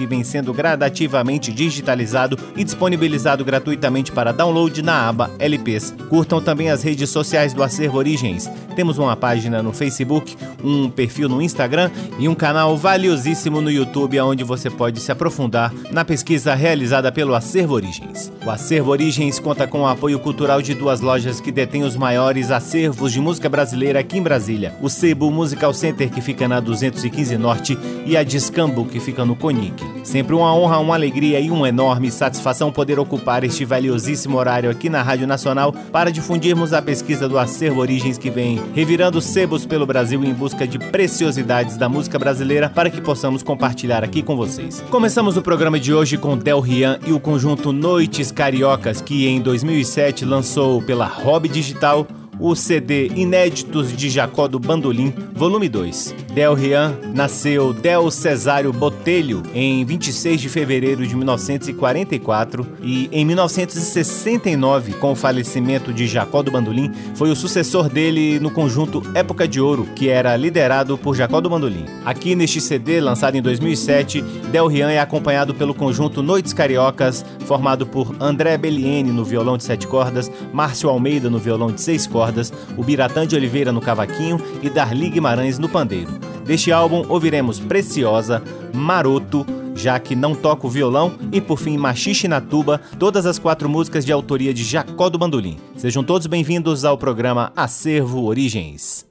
que vem sendo gradativamente digitalizado e disponibilizado gratuitamente para download na aba LPs. Curtam também as redes sociais do Acervo Origens. Temos uma página no Facebook, um perfil no Instagram e um canal valiosíssimo no YouTube, onde você pode se aprofundar na pesquisa realizada pelo Acervo Origens. O Acervo Origens conta com o apoio cultural de duas lojas que detêm os maiores acervos de música brasileira aqui em Brasília: o Sebo Musical Center, que fica na 215 Norte, e a Discambo, que fica no Conic. Sempre uma honra, uma alegria e uma enorme satisfação poder ocupar este valiosíssimo horário aqui na Rádio Nacional para difundirmos a pesquisa do Acervo Origens que vem revirando sebos pelo Brasil em busca de preciosidades da música brasileira para que possamos compartilhar aqui com vocês. Começamos o programa de hoje com Del Rian e o conjunto Noites Cariocas, que em 2007 lançou pela Hobby Digital o CD Inéditos de Jacó do Bandolim, volume 2. Del Rian nasceu Del Cesário Botelho em 26 de fevereiro de 1944 e em 1969, com o falecimento de Jacó do Bandolim, foi o sucessor dele no conjunto Época de Ouro, que era liderado por Jacó do Bandolim. Aqui neste CD, lançado em 2007, Del Rian é acompanhado pelo conjunto Noites Cariocas, formado por André Belliene no violão de sete cordas, Márcio Almeida no violão de seis cordas, cordas, o Biratã de Oliveira no cavaquinho e Darli Guimarães no pandeiro. Deste álbum ouviremos Preciosa, Maroto, já que não toca o violão e por fim Machixe na tuba, todas as quatro músicas de autoria de Jacó do Bandolim. Sejam todos bem-vindos ao programa Acervo Origens.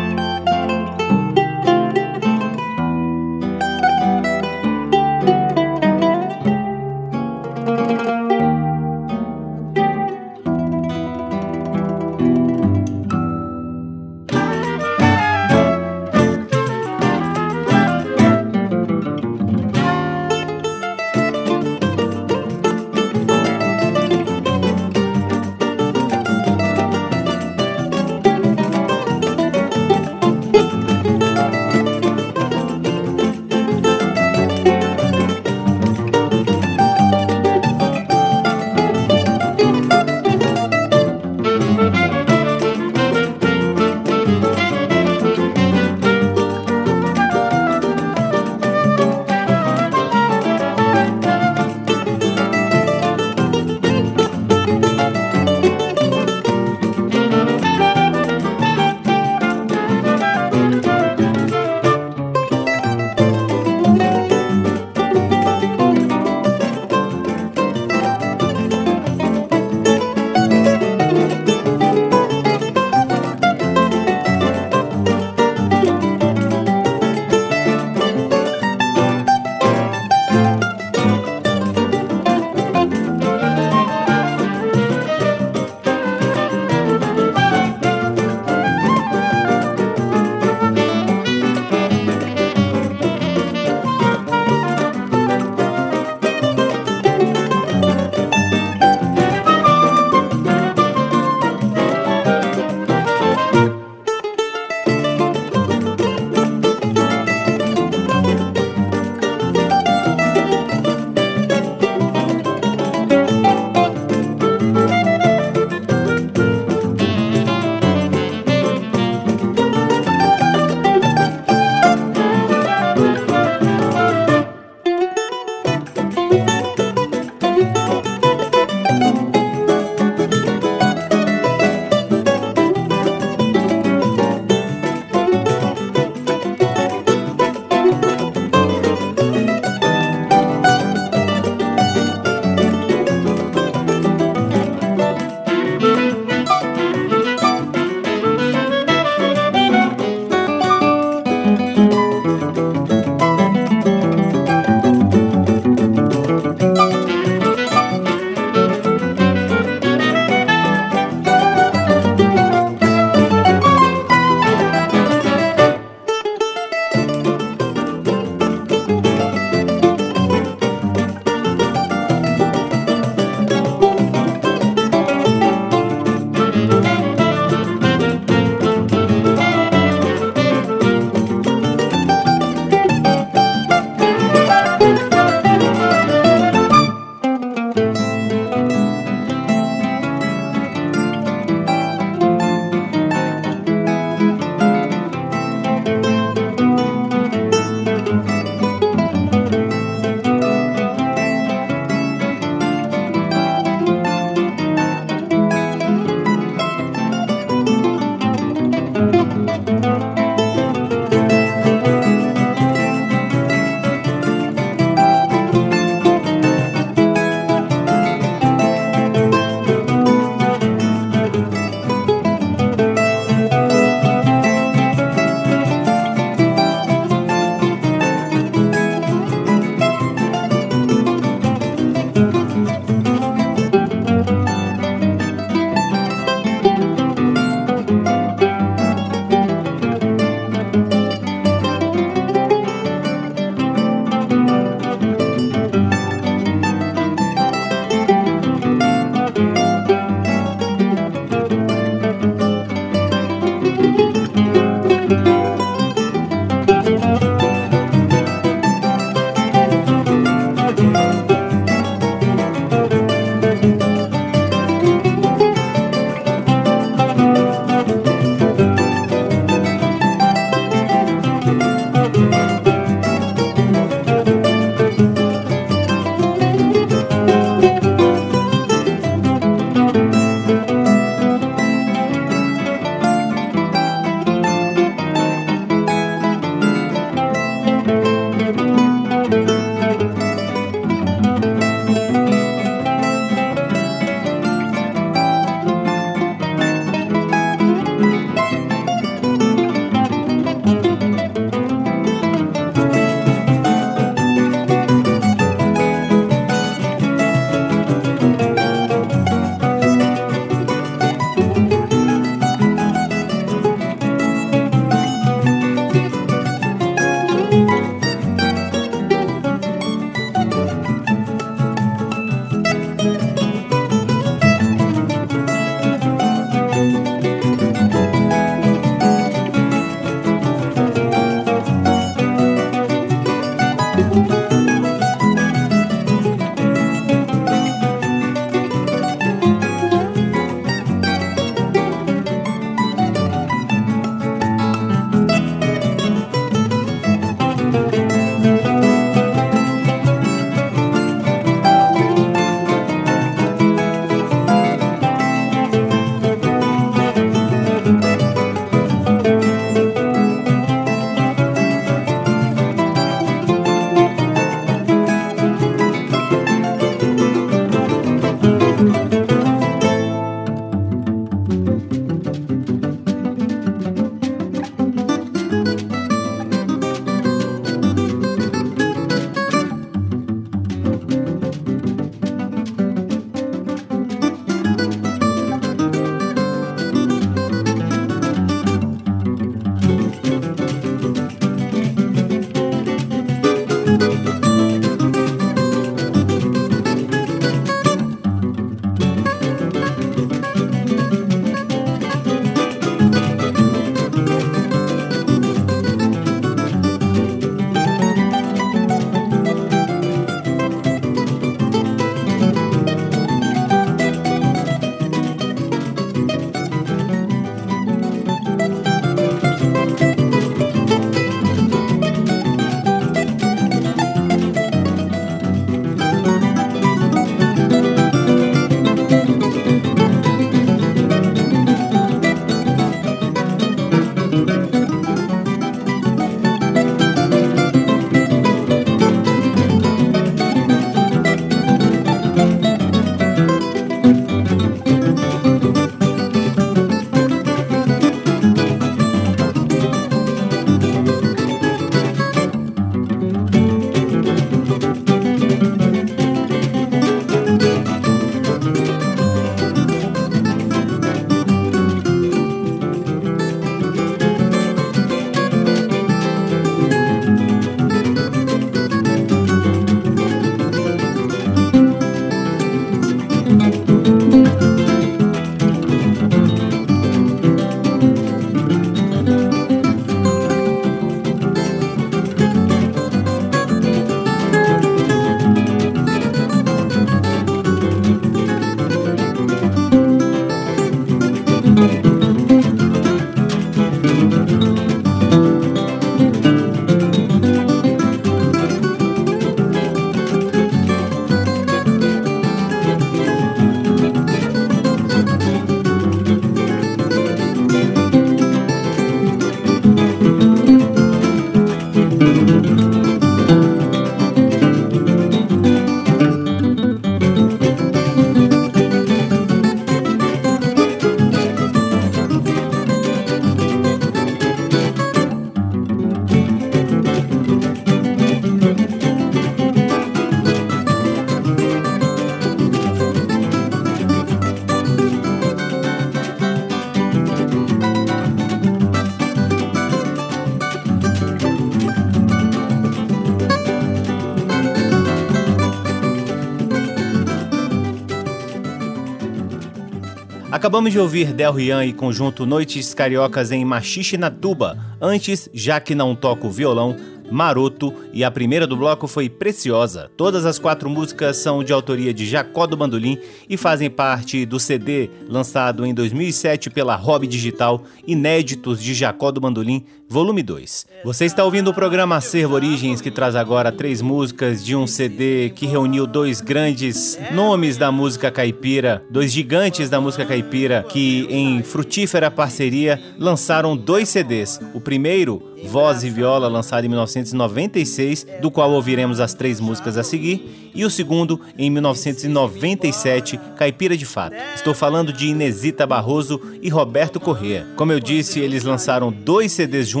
Acabamos de ouvir Del Rian e conjunto Noites Cariocas em Machixe na Tuba. Antes, já que não toco violão, Maroto e a primeira do bloco foi Preciosa. Todas as quatro músicas são de autoria de Jacó do Bandolim e fazem parte do CD lançado em 2007 pela Hobby Digital Inéditos de Jacó do Bandolim, volume 2. Você está ouvindo o programa Acervo Origens que traz agora três músicas de um CD que reuniu dois grandes nomes da música caipira, dois gigantes da música caipira que em frutífera parceria lançaram dois CDs. O primeiro, Voz e Viola, lançado em 1996, do qual ouviremos as três músicas a seguir, e o segundo, em 1997, Caipira de Fato. Estou falando de Inesita Barroso e Roberto Corrêa. Como eu disse, eles lançaram dois CDs juntos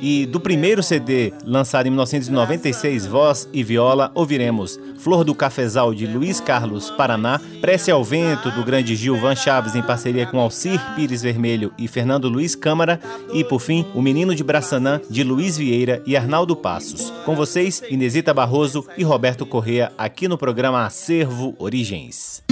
e do primeiro CD, lançado em 1996, Voz e Viola, ouviremos Flor do Cafezal de Luiz Carlos Paraná, Prece ao Vento do grande Gilvan Chaves em parceria com Alcir Pires Vermelho e Fernando Luiz Câmara e, por fim, O Menino de Braçanã de Luiz Vieira e Arnaldo Passos. Com vocês, Inesita Barroso e Roberto Correa, aqui no programa Acervo Origens.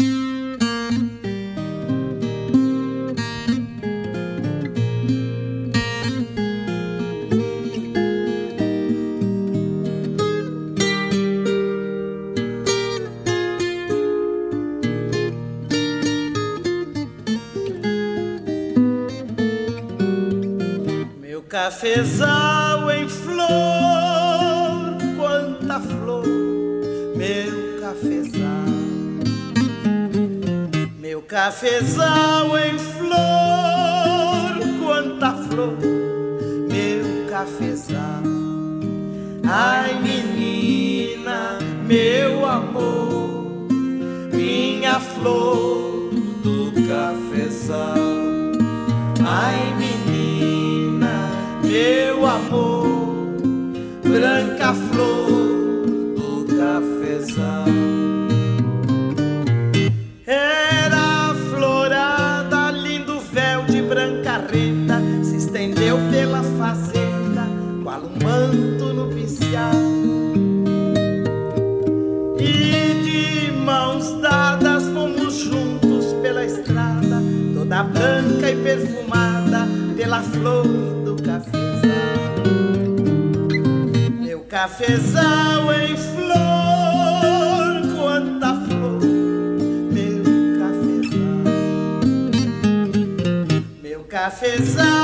Cafezal em flor, quanta flor, meu cafezal, meu cafezal em flor, quanta flor, meu cafezal. Ai menina, meu amor, minha flor do cafezal. Flor cafezal em flor, quanta flor, meu cafezal, meu cafezal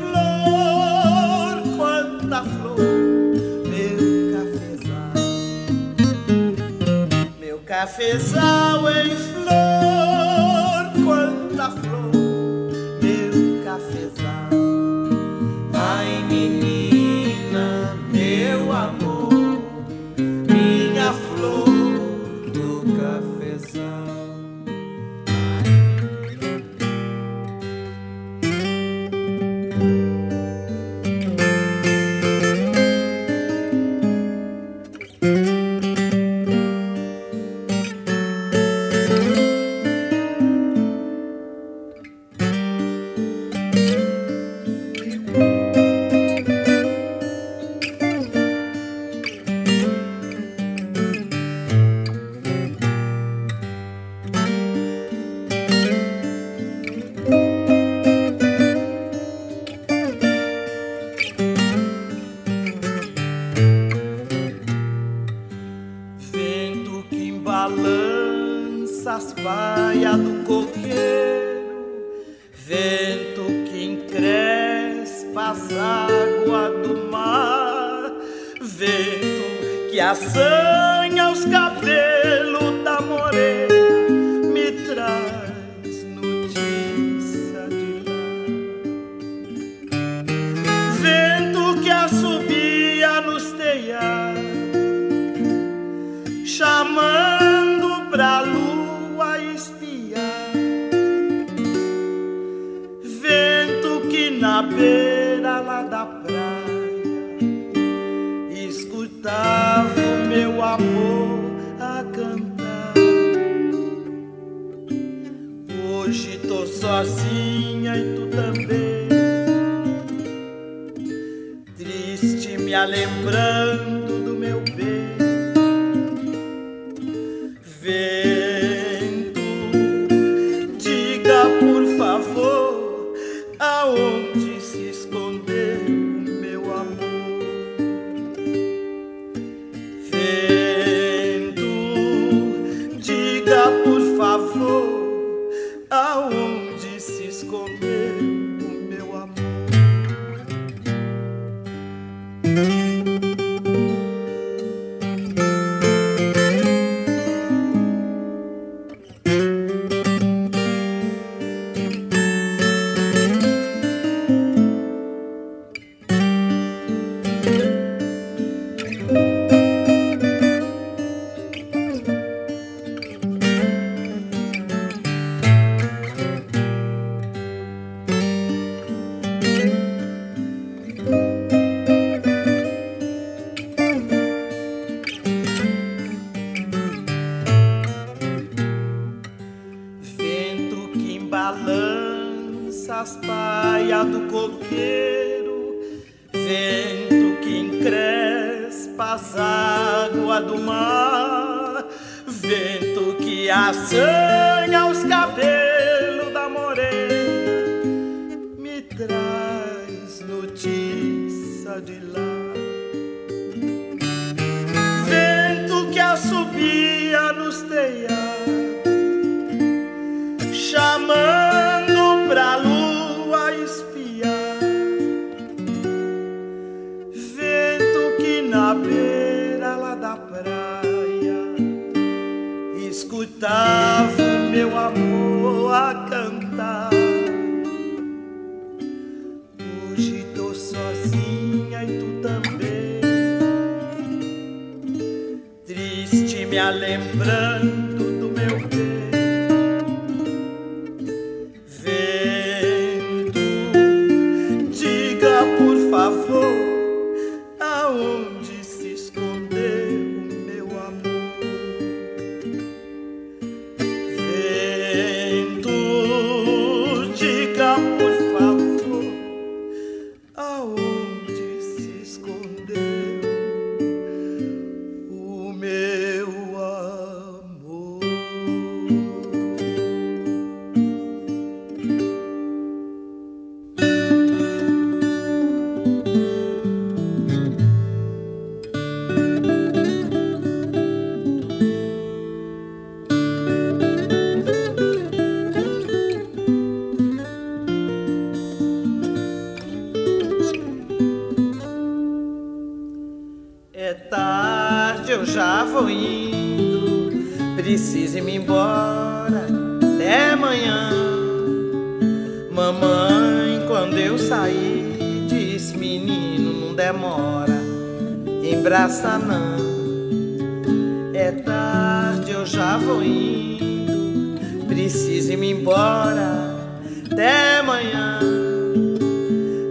cafezal em balança as paias do coqueiro, vento que encrespa as águas do mar, vento que assanha os cabelos da morena, me traz notícia de lá. indo, preciso ir-me embora até amanhã. Mamãe, quando eu sair, diz, Menino, não demora, embraça não. É tarde, eu já vou indo, preciso ir-me embora até amanhã.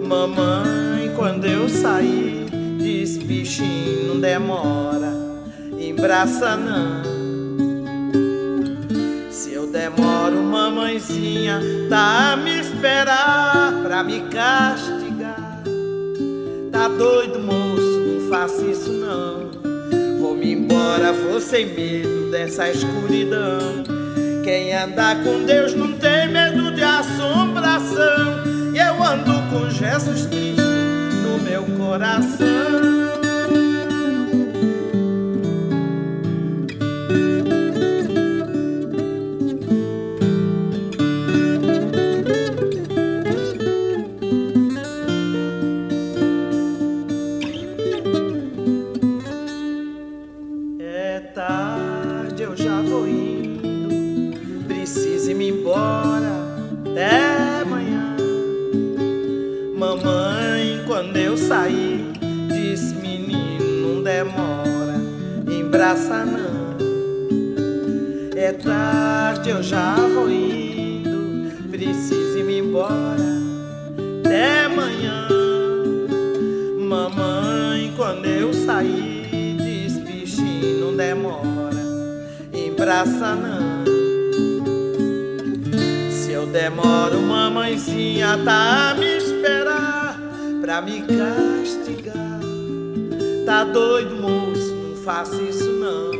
Mamãe, quando eu sair, diz, Bichinho, não demora braça não. Se eu demoro, mamãezinha tá a me esperar pra me castigar. Tá doido, moço, não faça isso não. Vou-me embora, vou sem medo dessa escuridão. Quem anda com Deus não tem medo de assombração. E eu ando com Jesus Cristo no meu coração. Embraça não. Se eu demoro, mamãezinha tá a me esperar pra me castigar. Tá doido, moço, não faça isso não.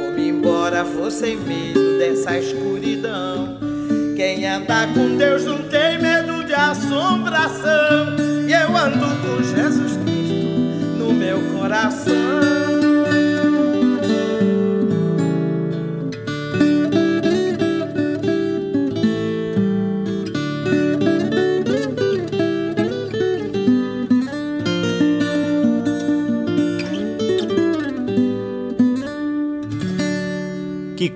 Vou-me embora, vou sem medo dessa escuridão. Quem anda com Deus não tem medo de assombração. E eu ando com Jesus Cristo no meu coração.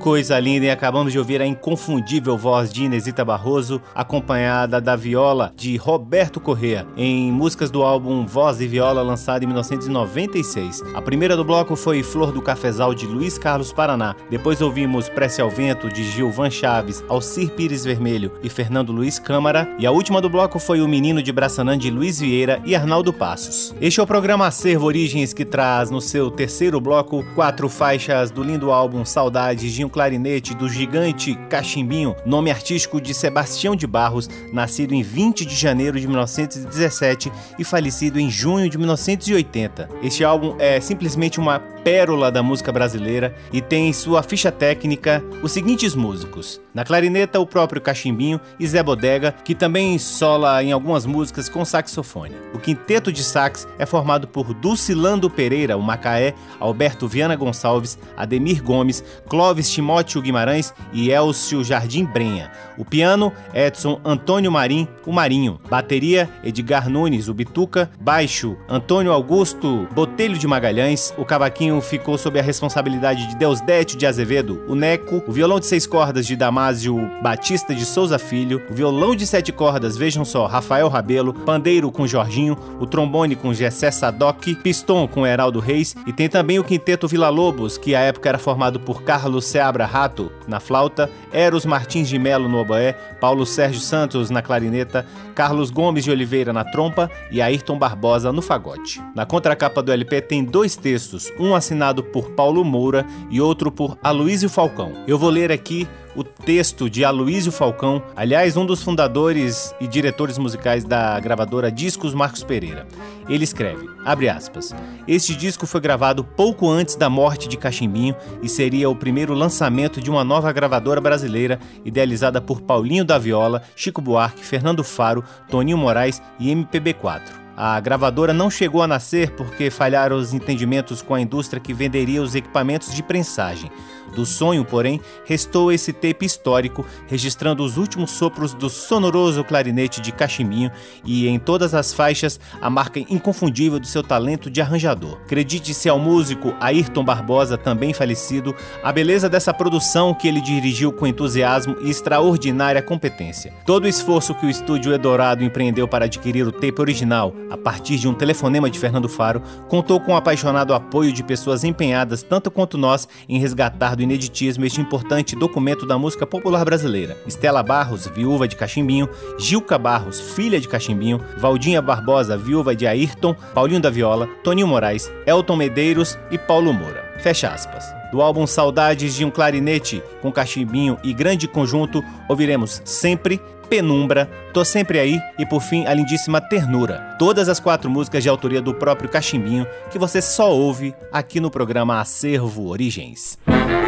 Coisa linda, e acabamos de ouvir a inconfundível voz de Inesita Barroso, acompanhada da viola de Roberto Correa, em músicas do álbum Voz e Viola, lançado em 1996. A primeira do bloco foi Flor do Cafezal, de Luiz Carlos Paraná. Depois ouvimos Prece ao Vento, de Gilvan Chaves, Alcir Pires Vermelho e Fernando Luiz Câmara. E a última do bloco foi O Menino de Braçanã, de Luiz Vieira e Arnaldo Passos. Este é o programa Acervo Origens, que traz no seu terceiro bloco quatro faixas do lindo álbum Saudades Serginho Clarinete do gigante Cachimbinho, nome artístico de Sebastião de Barros, nascido em 20 de janeiro de 1917 e falecido em junho de 1980. Este álbum é simplesmente uma pérola da música brasileira e tem em sua ficha técnica os seguintes músicos: na clarineta, o próprio Cachimbinho e Zé Bodega, que também sola em algumas músicas com saxofone. O quinteto de sax é formado por Dulcilando Pereira, o Macaé, Alberto Viana Gonçalves, Ademir Gomes, Clóvis Alves Timóteo Guimarães e Elcio Jardim Brenha. O piano, Edson Antônio Marim, o Marinho. Bateria, Edgar Nunes, o Bituca. Baixo, Antônio Augusto Botelho de Magalhães. O cavaquinho ficou sob a responsabilidade de Deusdete de Azevedo, o Neco. O violão de seis cordas de Damásio Batista de Souza Filho. O violão de sete cordas, vejam só, Rafael Rabelo. Pandeiro com Jorginho. O trombone com Gessé Sadoc. Piston com Heraldo Reis. E tem também o quinteto Vila Lobos, que à época era formado por Carlos Seabra Rato na flauta, Eros Martins de Melo no oboé, Paulo Sérgio Santos na clarineta, Carlos Gomes de Oliveira na trompa e Ayrton Barbosa no fagote. Na contracapa do LP tem dois textos, um assinado por Paulo Moura e outro por Aloísio Falcão. Eu vou ler aqui o texto de Aloísio Falcão, aliás, um dos fundadores e diretores musicais da gravadora Discos Marcos Pereira. Ele escreve, abre aspas, este disco foi gravado pouco antes da morte de Cachimbinho e seria o primeiro lançamento de uma nova gravadora brasileira idealizada por Paulinho da Viola, Chico Buarque, Fernando Faro, Toninho Moraes e MPB4. A gravadora não chegou a nascer porque falharam os entendimentos com a indústria que venderia os equipamentos de prensagem. Do sonho, porém, restou esse tape histórico, registrando os últimos sopros do sonoroso clarinete de Cachiminho e em todas as faixas a marca inconfundível do seu talento de arranjador. Acredite-se ao músico Ayrton Barbosa, também falecido, a beleza dessa produção que ele dirigiu com entusiasmo e extraordinária competência. Todo o esforço que o estúdio Eldorado empreendeu para adquirir o tape original, a partir de um telefonema de Fernando Faro, contou com o apaixonado apoio de pessoas empenhadas tanto quanto nós em resgatar do ineditismo este importante documento da música popular brasileira. Estela Barros, viúva de Cachimbinho, Gilca Barros, filha de Cachimbinho, Valdinha Barbosa, viúva de Ayrton, Paulinho da Viola, Toninho Moraes, Elton Medeiros e Paulo Moura. Fecha aspas. Do álbum Saudades de um Clarinete com Cachimbinho e Grande Conjunto, ouviremos Sempre, Penumbra, Tô Sempre Aí e por fim a lindíssima Ternura. Todas as quatro músicas de autoria do próprio Cachimbinho que você só ouve aqui no programa Acervo Origens.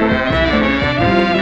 Música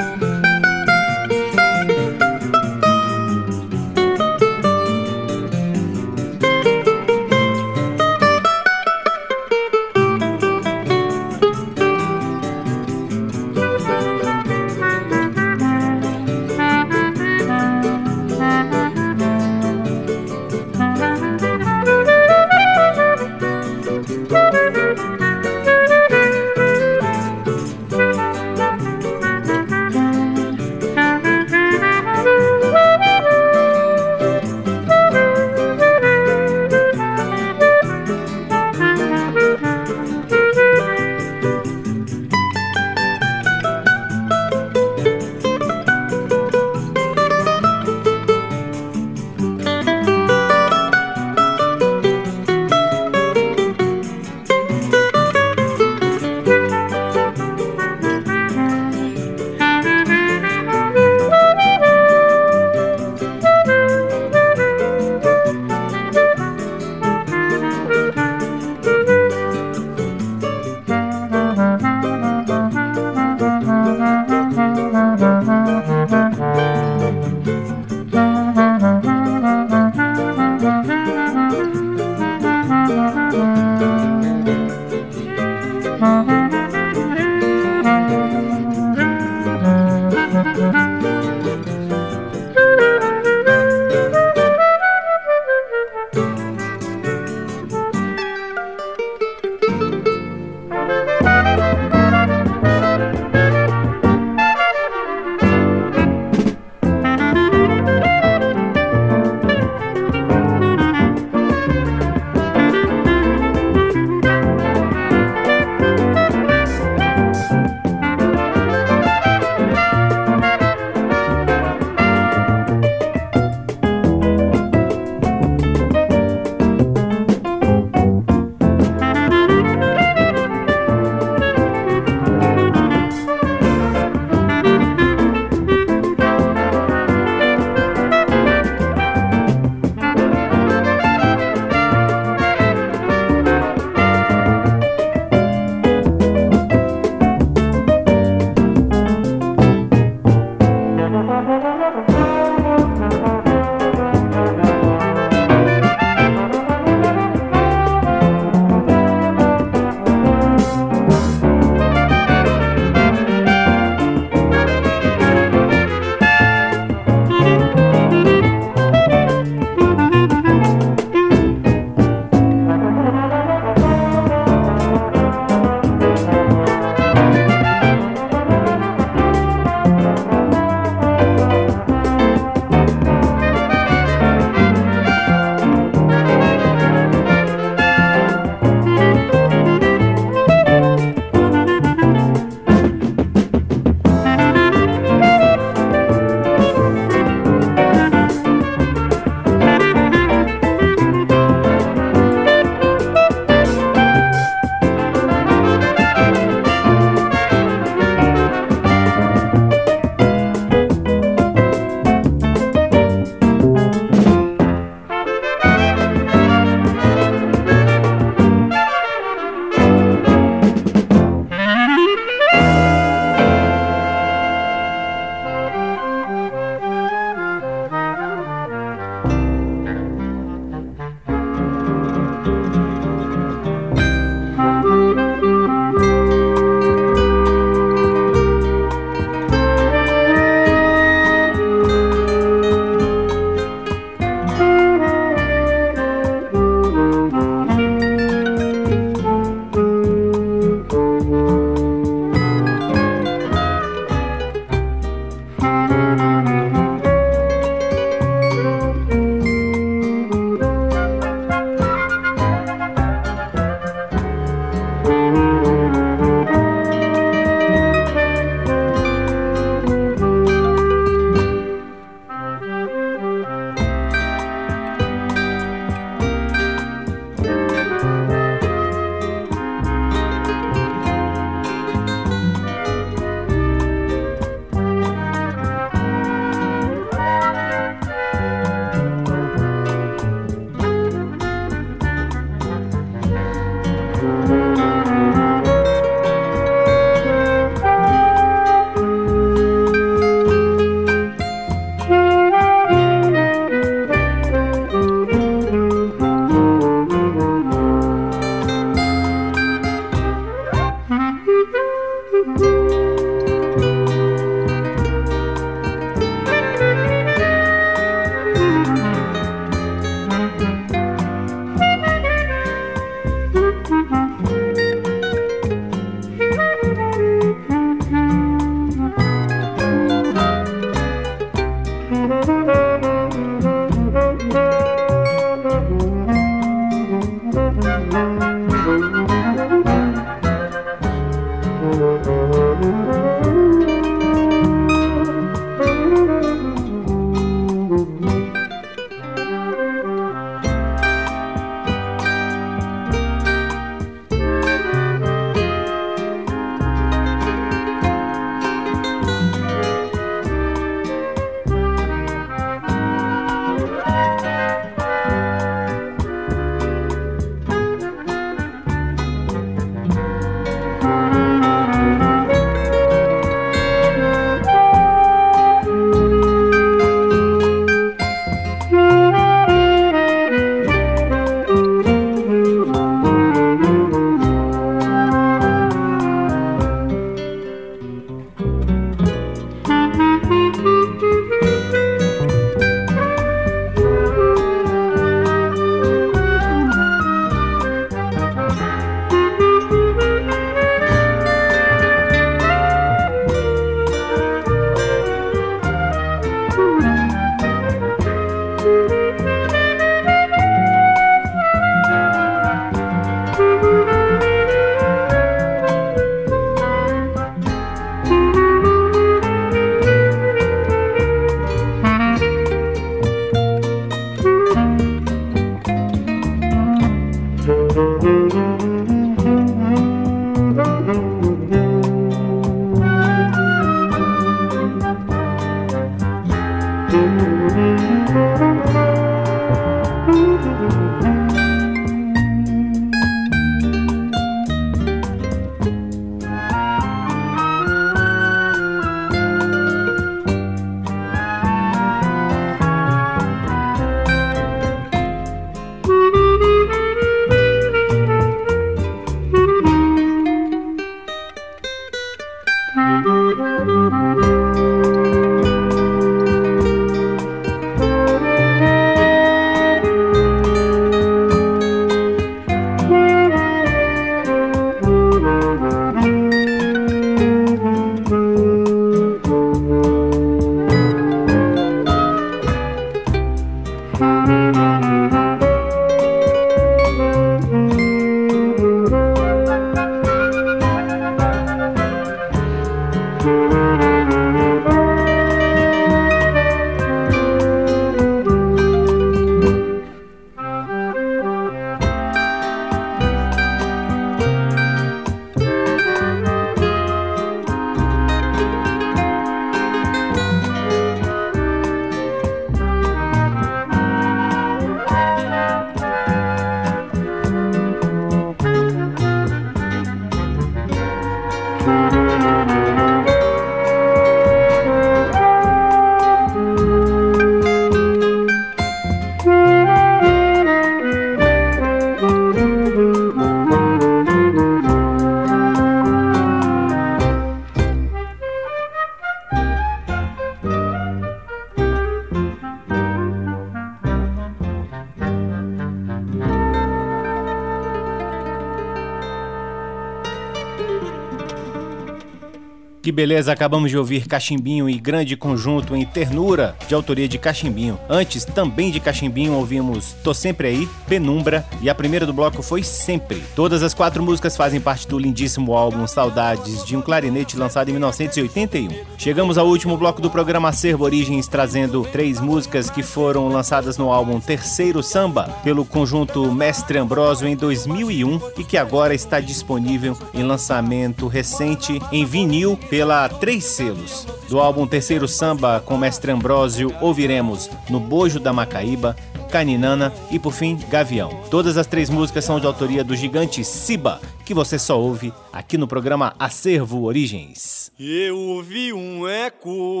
beleza, acabamos de ouvir Cachimbinho e Grande Conjunto em Ternura, de autoria de Cachimbinho. Antes, também de Cachimbinho, ouvimos Tô Sempre Aí, Penumbra e a primeira do bloco foi Sempre. Todas as quatro músicas fazem parte do lindíssimo álbum Saudades de um Clarinete lançado em 1981. Chegamos ao último bloco do programa Acervo Origens, trazendo três músicas que foram lançadas no álbum Terceiro Samba pelo conjunto Mestre Ambrósio em 2001 e que agora está disponível em lançamento recente em vinil pela Três Selos. Do álbum Terceiro Samba com Mestre Ambrósio, ouviremos No Bojo da Macaíba, Caninana e, por fim, Gavião. Todas as três músicas são de autoria do gigante Siba, que você só ouve aqui no programa Acervo Origens. Eu ouvi um eco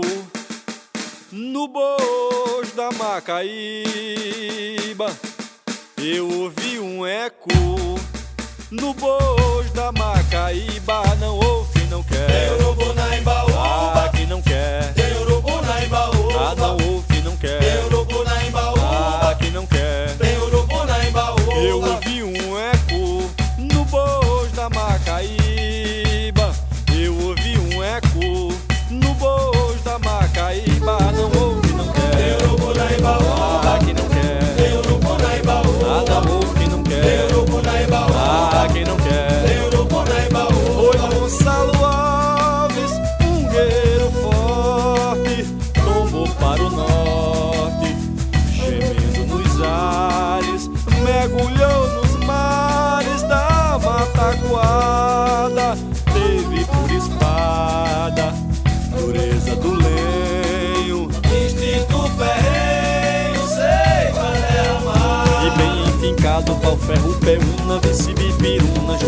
no bojo da Macaíba. Eu ouvi um eco no bojo da Macaíba. Não ouvi não quer. Tem urubu na Embaúba. Ah, que não quer. Tem urubu na Embaúba. Ah, não ouve, não quer.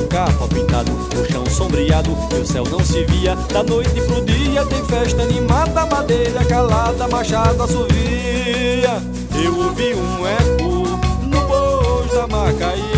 Pau pintado, o chão sombreado, e o céu não se via, da noite pro dia tem festa animada, madeira calada, machado assovia. Eu ouvi um eco no bojo da Macaíba.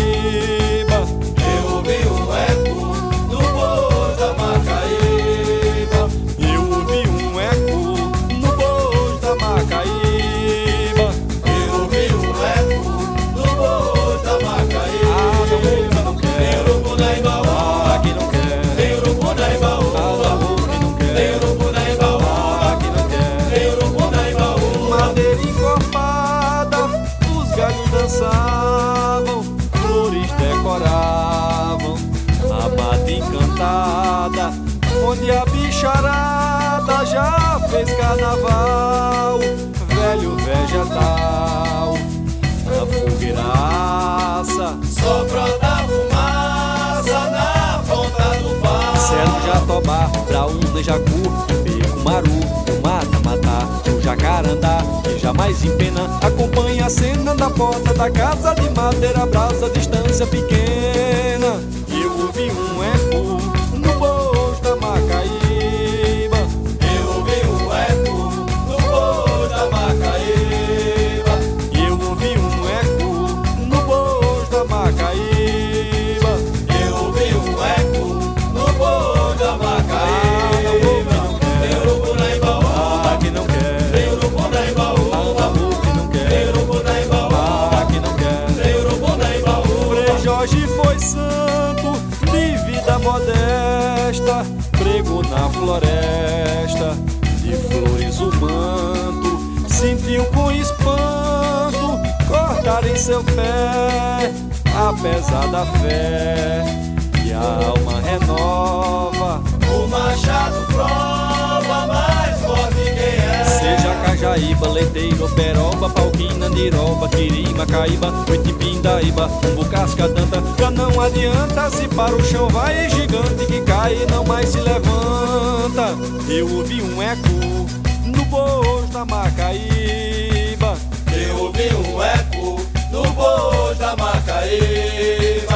charada já fez carnaval, velho vegetal, a fogueiraça soprou da fumaça na ponta do pau. Celo jatobá, um jacu, beco maru, o mata-mata, o jacarandá, que jamais em pena acompanha a cena da porta da casa de madeira, brasa, distância pequena, e eu ouvi um eco. É seu pé, apesar da fé, e a alma renova. O machado prova mais forte quem é. Seja Cajaíba, Leiteiro, Peroba, Palquina, Niroba, Quirima, Caíba, Uitipindaíba, Umbu, Cascadanta Já não adianta se para o chão vai gigante que cai e não mais se levanta Eu ouvi um eco no bojo da Macaíba Eu ouvi um eco no bojo da Macaíba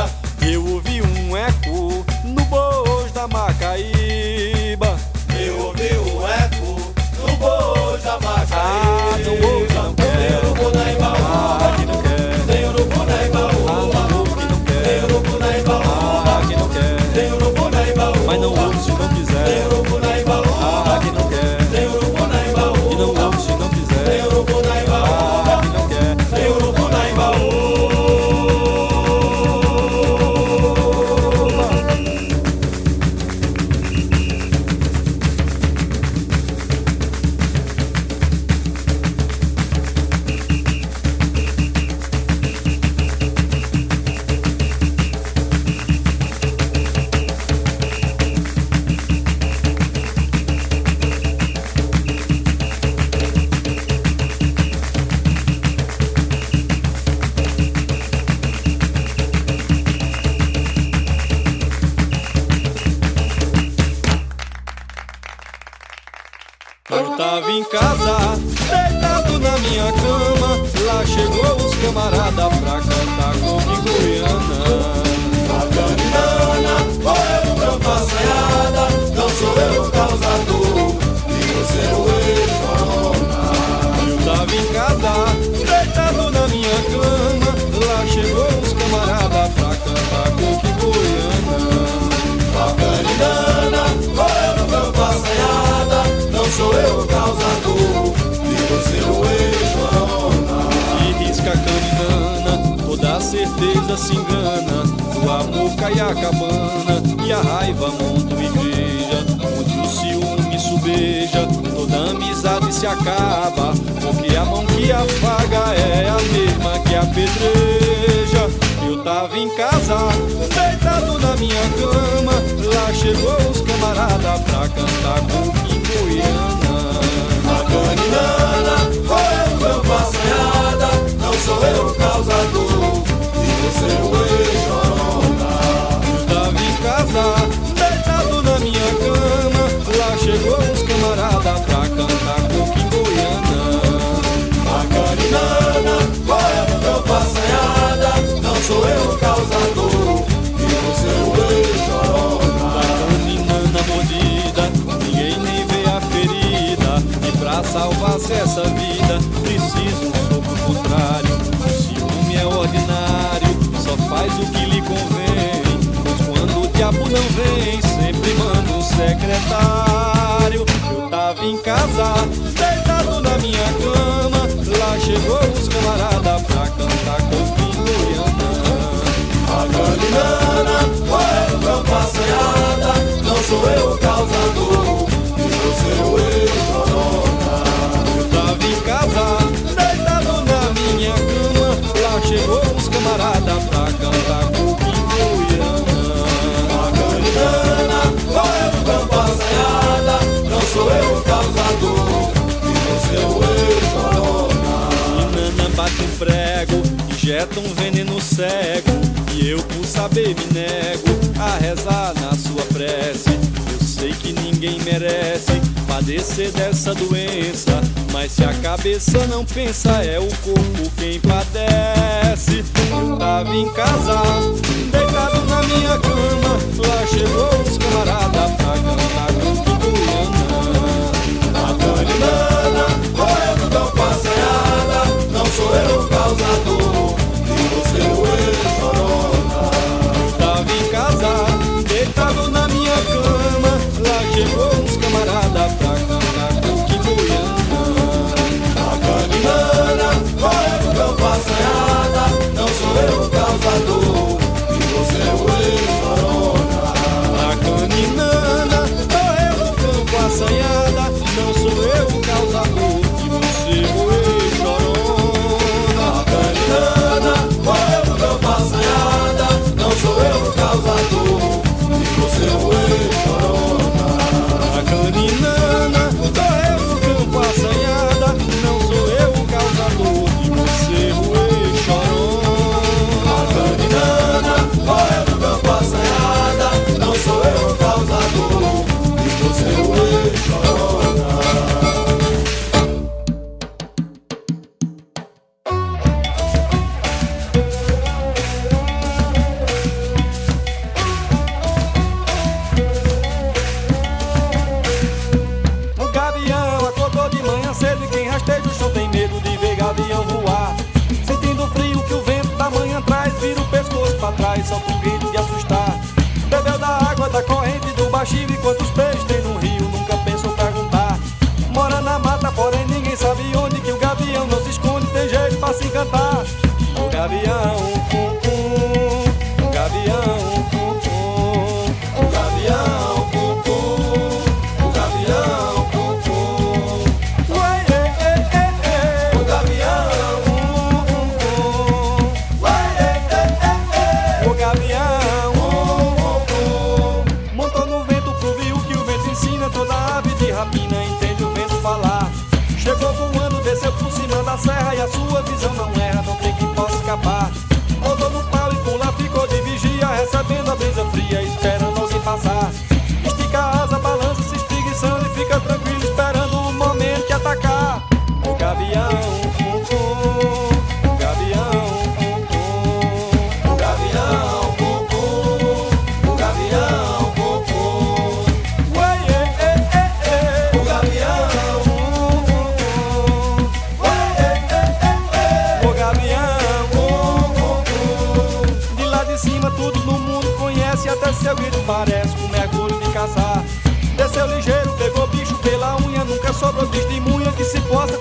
E pra salvar-se essa vida, precisa um sopro contrário. O ciúme é ordinário, só faz o que lhe convém. Pois quando o diabo não vem, sempre manda um secretário. Eu tava em casa, deitado na minha cama. Lá chegou os camarada pra cantar com Goiana A caninana, olha no campo assanhada Não sou eu o causador E você o ex-corona chegou os camaradas pra cantar com o Bacaniana, qual é o campo assanhada? Não sou eu o causador, e você é o ex-corona. Nana bate um prego, injeta um veneno cego, e eu por saber me nego a rezar na sua prece. Eu sei que ninguém merece padecer dessa doença. Mas se a cabeça não pensa, é o corpo quem padece. Eu tava em casa, deitado na minha cama. Lá chegou os camaradas pra lado. parece um mergulho de caçar. Desceu ligeiro, pegou bicho pela unha, nunca sobrou testemunha que se possa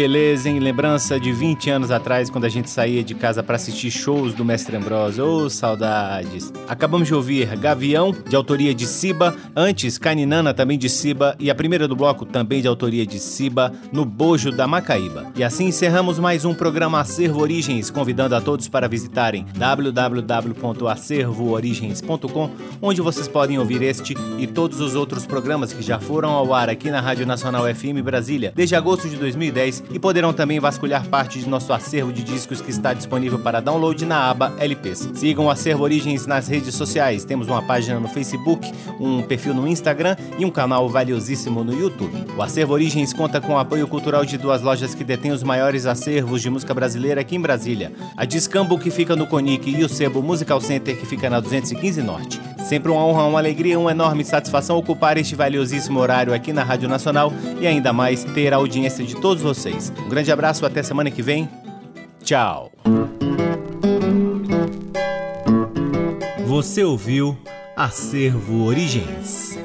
beleza, hein? Lembrança de 20 anos atrás, quando a gente saía de casa para assistir shows do Mestre Ambrosio. Ô, oh, saudades! Acabamos de ouvir Gavião, de autoria de Siba. Antes, Caninana, também de Siba. E a primeira do bloco, também de autoria de Siba, no Bojo da Macaíba. E assim encerramos mais um programa Acervo Origens, convidando a todos para visitarem www.acervoorigens.com, onde vocês podem ouvir este e todos os outros programas que já foram ao ar aqui na Rádio Nacional FM Brasília desde agosto de 2010 poderão também vasculhar parte de nosso acervo de discos que está disponível para download na aba LPs. Sigam o Acervo Origens nas redes sociais. Temos uma página no Facebook, um perfil no Instagram e um canal valiosíssimo no YouTube. O Acervo Origens conta com o apoio cultural de duas lojas que detêm os maiores acervos de música brasileira aqui em Brasília. A Discambo, que fica no Conic, e o Sebo Musical Center, que fica na 215 Norte. Sempre uma honra, uma alegria, uma enorme satisfação ocupar este valiosíssimo horário aqui na Rádio Nacional e ainda mais ter a audiência de todos vocês. Um grande abraço, até semana que vem. Tchau. Você ouviu Acervo Origens.